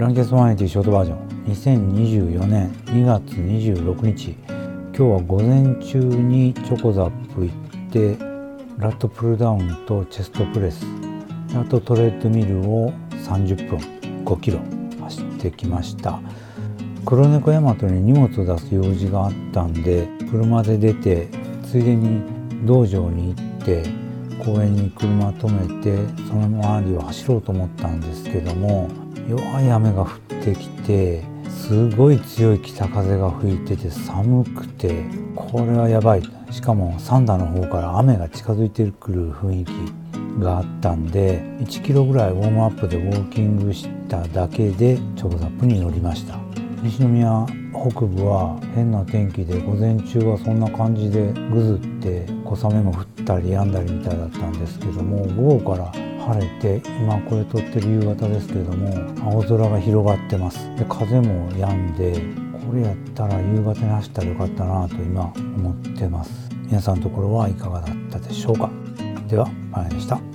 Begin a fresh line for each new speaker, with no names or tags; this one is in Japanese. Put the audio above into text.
ランケスマネティショートバージョン。2024年2月26日。今日は午前中にチョコザップ行ってラットプルダウンとチェストプレス。あとトレッドミルを30分5キロ走ってきました。黒猫ヤマトに荷物を出す用事があったんで車で出てついでに道場に行って公園に車止めてその周りを走ろうと思ったんですけども弱い雨が降ってきてすごい強い北風が吹いてて寒くてこれはやばい。しかもサンダーの方から雨が近づいてくる雰囲気があったんで1キロぐらいウォームアップでウォーキングしただけでチョコザップに乗りました。西宮北部は変な天気で午前中はそんな感じでぐずって小雨も降ったり止んだりみたいだったんですけども午後から晴れて今これ撮ってる夕方ですけれども青空が広がってます。で風も止んでこれやったら夕方に走ったらよかったなと今思ってます。皆さんのところはいかがだったでしょうか。ではまやでした。